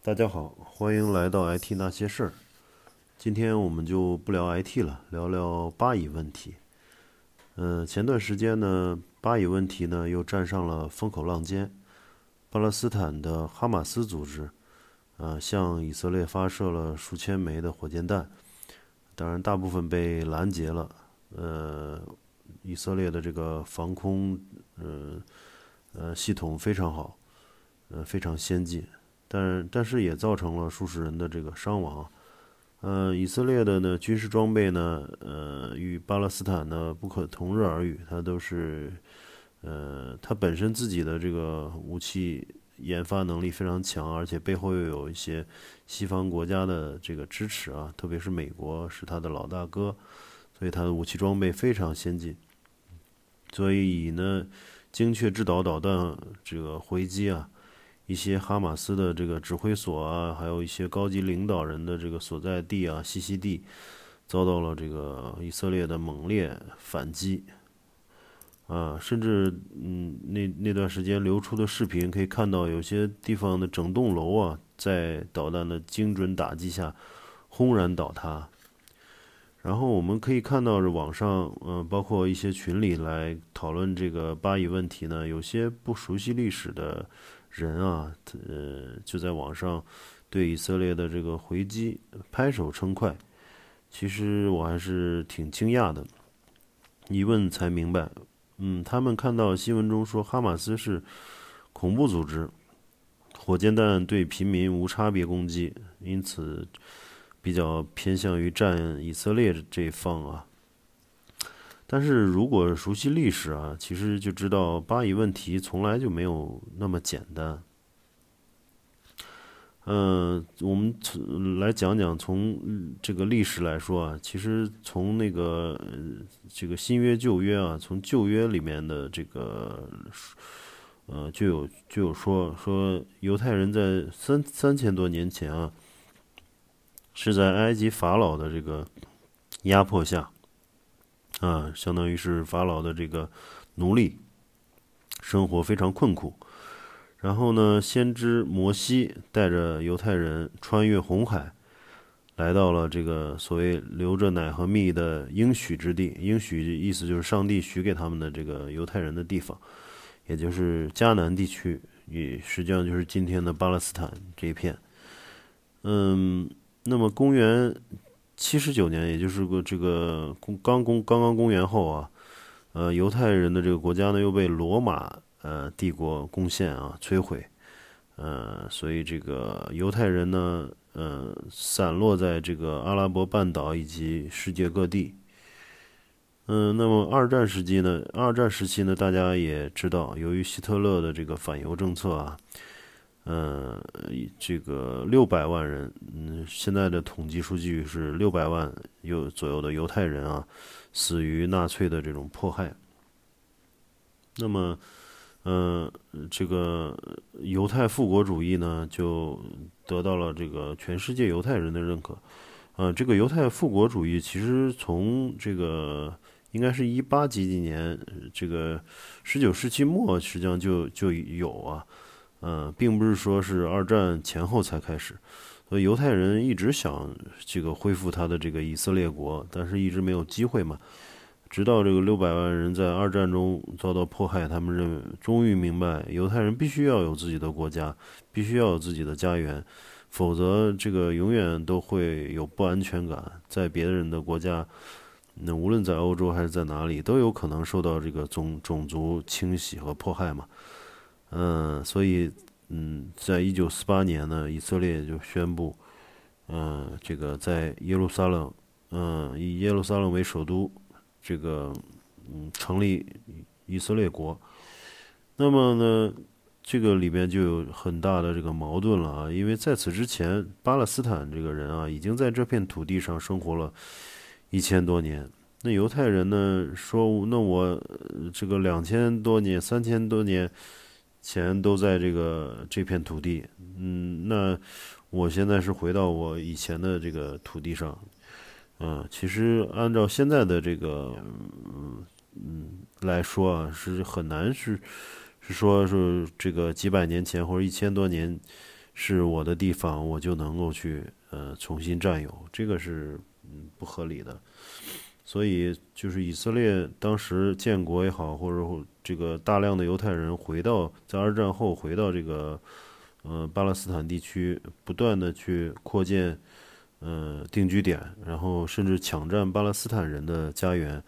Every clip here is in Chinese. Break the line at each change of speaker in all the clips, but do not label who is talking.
大家好，欢迎来到 IT 那些事儿。今天我们就不聊 IT 了，聊聊巴以问题。嗯，前段时间呢，巴以问题呢又站上了风口浪尖。巴勒斯坦的哈马斯组织，呃，向以色列发射了数千枚的火箭弹，当然大部分被拦截了。呃，以色列的这个防空，呃，呃，系统非常好，呃，非常先进。但但是也造成了数十人的这个伤亡，呃，以色列的呢军事装备呢，呃，与巴勒斯坦呢不可同日而语，它都是，呃，它本身自己的这个武器研发能力非常强，而且背后又有一些西方国家的这个支持啊，特别是美国是它的老大哥，所以它的武器装备非常先进，所以以呢，精确制导导弹这个回击啊。一些哈马斯的这个指挥所啊，还有一些高级领导人的这个所在地啊、栖息地，遭到了这个以色列的猛烈反击。啊，甚至嗯，那那段时间流出的视频可以看到，有些地方的整栋楼啊，在导弹的精准打击下轰然倒塌。然后我们可以看到，这网上嗯，包括一些群里来讨论这个巴以问题呢，有些不熟悉历史的。人啊，呃，就在网上对以色列的这个回击拍手称快。其实我还是挺惊讶的，一问才明白，嗯，他们看到新闻中说哈马斯是恐怖组织，火箭弹对平民无差别攻击，因此比较偏向于站以色列这一方啊。但是如果熟悉历史啊，其实就知道巴以问题从来就没有那么简单。嗯，我们从来讲讲从这个历史来说啊，其实从那个这个新约旧约啊，从旧约里面的这个呃就有就有说说犹太人在三三千多年前啊，是在埃及法老的这个压迫下。啊，相当于是法老的这个奴隶，生活非常困苦。然后呢，先知摩西带着犹太人穿越红海，来到了这个所谓流着奶和蜜的应许之地。应许意思就是上帝许给他们的这个犹太人的地方，也就是迦南地区，也实际上就是今天的巴勒斯坦这一片。嗯，那么公元。七十九年，也就是个这个公刚公刚刚公元后啊，呃，犹太人的这个国家呢又被罗马呃帝国攻陷啊摧毁，呃，所以这个犹太人呢，呃，散落在这个阿拉伯半岛以及世界各地。嗯，那么二战时期呢，二战时期呢，大家也知道，由于希特勒的这个反犹政策啊。呃，这个六百万人，嗯，现在的统计数据是六百万有左右的犹太人啊，死于纳粹的这种迫害。那么，呃，这个犹太复国主义呢，就得到了这个全世界犹太人的认可。呃，这个犹太复国主义其实从这个应该是一八几几年，这个十九世纪末实际上就就有啊。嗯，并不是说是二战前后才开始，所以犹太人一直想这个恢复他的这个以色列国，但是一直没有机会嘛。直到这个六百万人在二战中遭到迫害，他们认为终于明白，犹太人必须要有自己的国家，必须要有自己的家园，否则这个永远都会有不安全感，在别人的国家，那无论在欧洲还是在哪里，都有可能受到这个种种族清洗和迫害嘛。嗯，所以，嗯，在一九四八年呢，以色列就宣布，嗯，这个在耶路撒冷，嗯，以耶路撒冷为首都，这个，嗯，成立以色列国。那么呢，这个里边就有很大的这个矛盾了啊，因为在此之前，巴勒斯坦这个人啊，已经在这片土地上生活了一千多年。那犹太人呢，说，那我这个两千多年、三千多年。钱都在这个这片土地，嗯，那我现在是回到我以前的这个土地上，嗯，其实按照现在的这个，嗯嗯来说啊，是很难是是说是这个几百年前或者一千多年是我的地方，我就能够去呃重新占有，这个是嗯不合理的。所以就是以色列当时建国也好，或者这个大量的犹太人回到在二战后回到这个呃巴勒斯坦地区，不断的去扩建呃定居点，然后甚至抢占巴勒斯坦人的家园，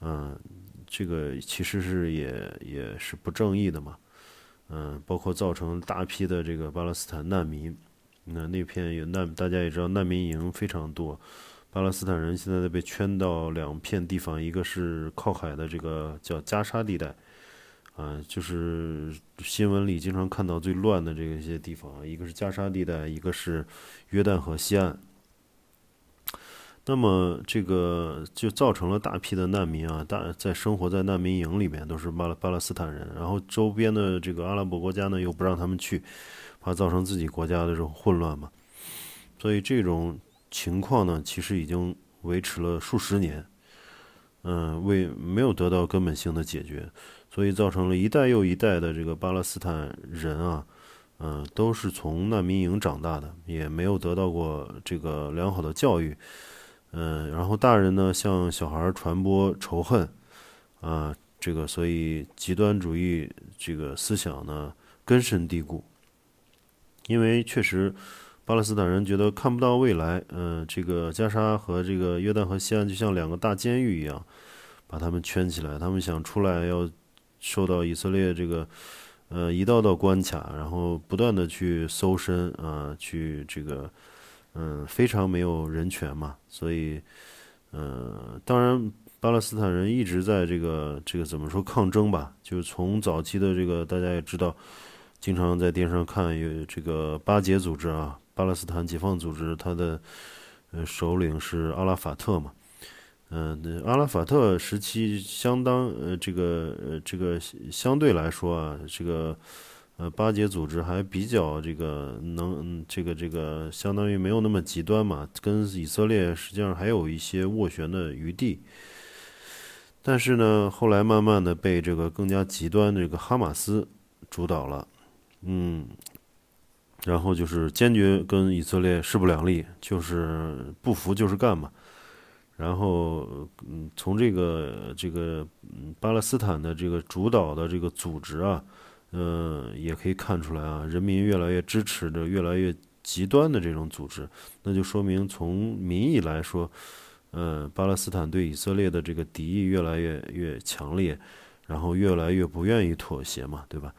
嗯，这个其实是也也是不正义的嘛。嗯，包括造成大批的这个巴勒斯坦难民，那那片有难，大家也知道难民营非常多。巴勒斯坦人现在被圈到两片地方，一个是靠海的这个叫加沙地带，啊，就是新闻里经常看到最乱的这些地方，一个是加沙地带，一个是约旦河西岸。那么这个就造成了大批的难民啊，大在生活在难民营里面都是巴勒巴勒斯坦人，然后周边的这个阿拉伯国家呢又不让他们去，怕造成自己国家的这种混乱嘛，所以这种情况呢其实已经维持了数十年，嗯，为没有得到根本性的解决，所以造成了一代又一代的这个巴勒斯坦人啊，嗯，都是从难民营长大的，也没有得到过这个良好的教育。嗯，然后大人呢向小孩传播仇恨，啊，这个所以极端主义这个思想呢根深蒂固。因为确实，巴勒斯坦人觉得看不到未来，嗯，这个加沙和这个约旦河西岸就像两个大监狱一样，把他们圈起来，他们想出来要受到以色列这个呃一道道关卡，然后不断的去搜身啊，去这个。嗯，非常没有人权嘛，所以，呃，当然，巴勒斯坦人一直在这个这个怎么说抗争吧？就是从早期的这个大家也知道，经常在电视上看有这个巴解组织啊，巴勒斯坦解放组织，他的呃首领是阿拉法特嘛，嗯，阿拉法特时期相当呃这个呃这个相对来说啊这个。呃，巴结组织还比较这个能，这个这个相当于没有那么极端嘛，跟以色列实际上还有一些斡旋的余地。但是呢，后来慢慢的被这个更加极端这个哈马斯主导了，嗯，然后就是坚决跟以色列势不两立，就是不服就是干嘛。然后，嗯，从这个这个巴勒斯坦的这个主导的这个组织啊。嗯，也可以看出来啊，人民越来越支持着越来越极端的这种组织，那就说明从民意来说，呃，巴勒斯坦对以色列的这个敌意越来越越强烈，然后越来越不愿意妥协嘛，对吧？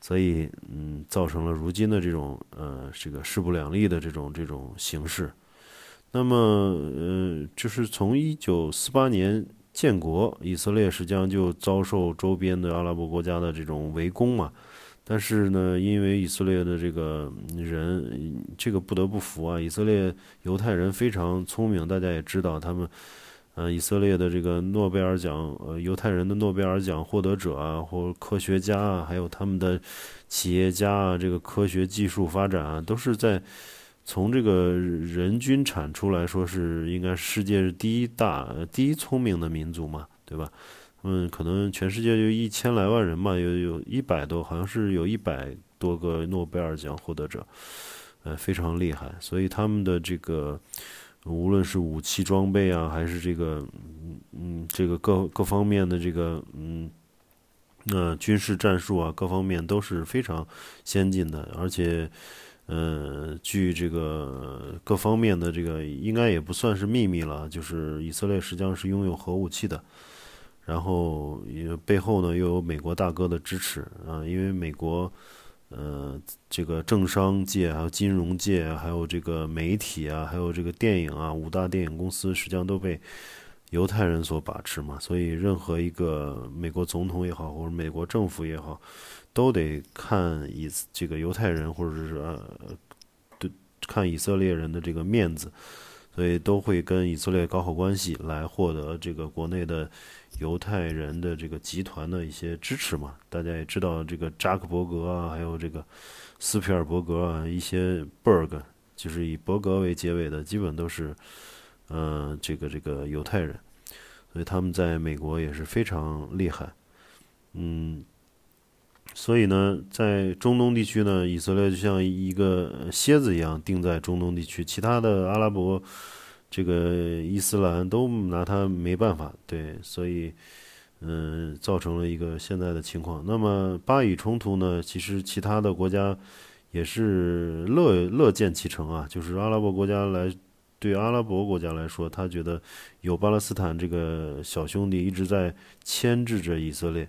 所以，嗯，造成了如今的这种呃这个势不两立的这种这种形势。那么，呃，就是从一九四八年。建国，以色列实际上就遭受周边的阿拉伯国家的这种围攻嘛。但是呢，因为以色列的这个人，这个不得不服啊。以色列犹太人非常聪明，大家也知道，他们，呃，以色列的这个诺贝尔奖，呃，犹太人的诺贝尔奖获得者啊，或科学家啊，还有他们的企业家啊，这个科学技术发展啊，都是在。从这个人均产出来说，是应该世界第一大、第一聪明的民族嘛，对吧？嗯，可能全世界就一千来万人嘛，有有一百多，好像是有一百多个诺贝尔奖获得者，呃，非常厉害。所以他们的这个，无论是武器装备啊，还是这个，嗯，这个各各方面的这个，嗯，那军事战术啊，各方面都是非常先进的，而且。呃，据这个各方面的这个，应该也不算是秘密了，就是以色列实际上是拥有核武器的，然后也背后呢又有美国大哥的支持啊，因为美国，呃，这个政商界、还有金融界、还有这个媒体啊，还有这个电影啊，五大电影公司实际上都被犹太人所把持嘛，所以任何一个美国总统也好，或者美国政府也好。都得看以这个犹太人或者是呃，对看以色列人的这个面子，所以都会跟以色列搞好关系，来获得这个国内的犹太人的这个集团的一些支持嘛。大家也知道，这个扎克伯格啊，还有这个斯皮尔伯格啊，一些 berg 就是以伯格为结尾的，基本都是嗯这个这个犹太人，所以他们在美国也是非常厉害，嗯。所以呢，在中东地区呢，以色列就像一个蝎子一样定在中东地区，其他的阿拉伯这个伊斯兰都拿他没办法。对，所以嗯，造成了一个现在的情况。那么巴以冲突呢，其实其他的国家也是乐乐见其成啊，就是阿拉伯国家来对阿拉伯国家来说，他觉得有巴勒斯坦这个小兄弟一直在牵制着以色列。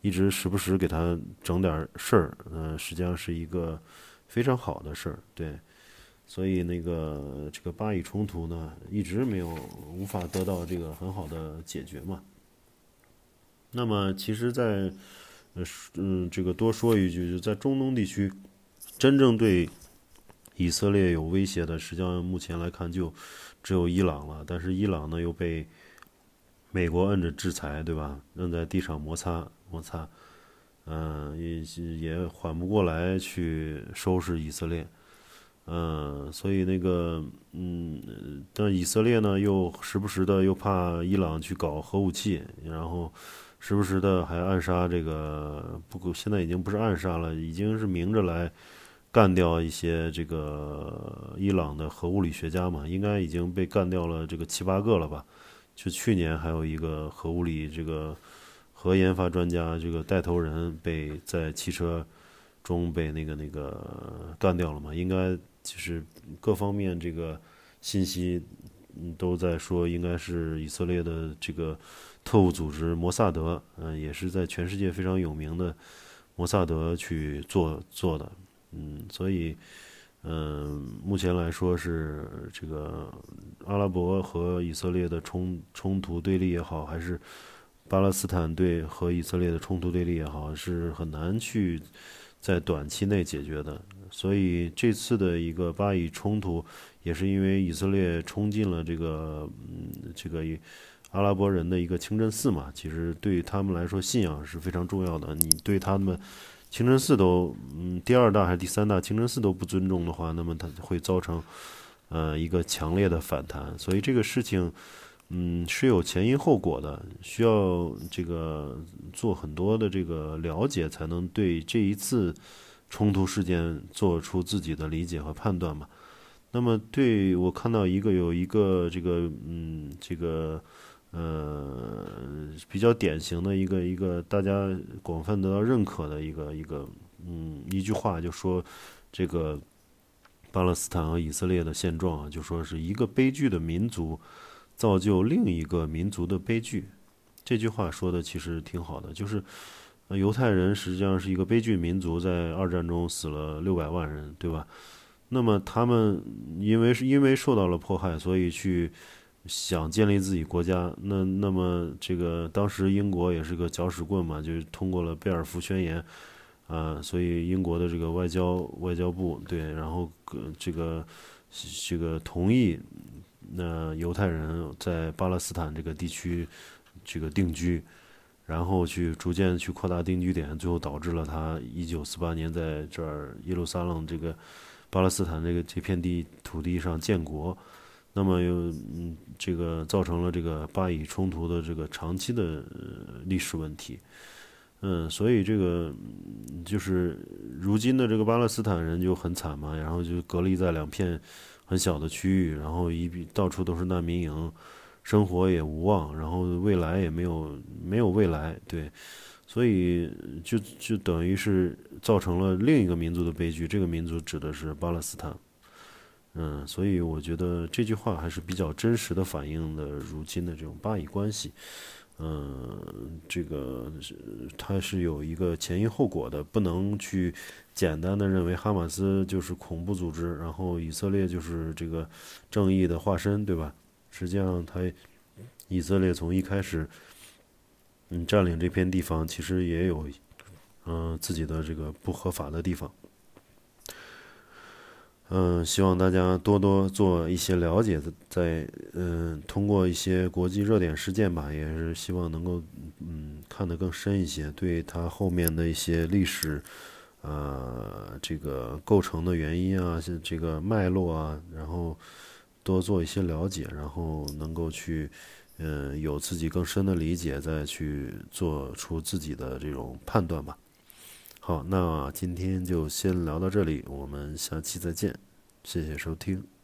一直时不时给他整点事儿，嗯，实际上是一个非常好的事儿，对。所以那个这个巴以冲突呢，一直没有无法得到这个很好的解决嘛。那么，其实，在呃嗯，这个多说一句，就在中东地区，真正对以色列有威胁的，实际上目前来看就只有伊朗了。但是伊朗呢，又被美国摁着制裁，对吧？摁在地上摩擦。摩擦，嗯，也也缓不过来去收拾以色列，嗯，所以那个，嗯，但以色列呢，又时不时的又怕伊朗去搞核武器，然后时不时的还暗杀这个，不，现在已经不是暗杀了，已经是明着来干掉一些这个伊朗的核物理学家嘛，应该已经被干掉了这个七八个了吧？就去年还有一个核物理这个。核研发专家这个带头人被在汽车中被那个那个干掉了嘛？应该就是各方面这个信息都在说，应该是以色列的这个特务组织摩萨德，嗯，也是在全世界非常有名的摩萨德去做做的，嗯，所以嗯，目前来说是这个阿拉伯和以色列的冲冲突对立也好，还是。巴勒斯坦对和以色列的冲突对立也好，是很难去在短期内解决的。所以这次的一个巴以冲突，也是因为以色列冲进了这个嗯这个阿拉伯人的一个清真寺嘛。其实对于他们来说，信仰是非常重要的。你对他们清真寺都嗯第二大还是第三大清真寺都不尊重的话，那么它会造成呃一个强烈的反弹。所以这个事情。嗯，是有前因后果的，需要这个做很多的这个了解，才能对这一次冲突事件做出自己的理解和判断嘛。那么，对我看到一个有一个这个嗯，这个呃比较典型的一个一个大家广泛得到认可的一个一个嗯一句话，就说这个巴勒斯坦和以色列的现状啊，就说是一个悲剧的民族。造就另一个民族的悲剧，这句话说的其实挺好的。就是犹太人实际上是一个悲剧民族，在二战中死了六百万人，对吧？那么他们因为是因为受到了迫害，所以去想建立自己国家。那那么这个当时英国也是个搅屎棍嘛，就通过了贝尔福宣言啊，所以英国的这个外交外交部对，然后这个这个同意。那犹太人在巴勒斯坦这个地区这个定居，然后去逐渐去扩大定居点，最后导致了他一九四八年在这儿耶路撒冷这个巴勒斯坦这个这片地土地上建国。那么又嗯，这个造成了这个巴以冲突的这个长期的历史问题。嗯，所以这个就是如今的这个巴勒斯坦人就很惨嘛，然后就隔离在两片。很小的区域，然后一到处都是难民营，生活也无望，然后未来也没有没有未来，对，所以就就等于是造成了另一个民族的悲剧。这个民族指的是巴勒斯坦，嗯，所以我觉得这句话还是比较真实的反映了如今的这种巴以关系。嗯，这个是它是有一个前因后果的，不能去简单的认为哈马斯就是恐怖组织，然后以色列就是这个正义的化身，对吧？实际上，它以色列从一开始，嗯，占领这片地方，其实也有嗯自己的这个不合法的地方。嗯，希望大家多多做一些了解，在嗯，通过一些国际热点事件吧，也是希望能够嗯看得更深一些，对它后面的一些历史啊，这个构成的原因啊，这个脉络啊，然后多做一些了解，然后能够去嗯有自己更深的理解，再去做出自己的这种判断吧。好，那今天就先聊到这里，我们下期再见，谢谢收听。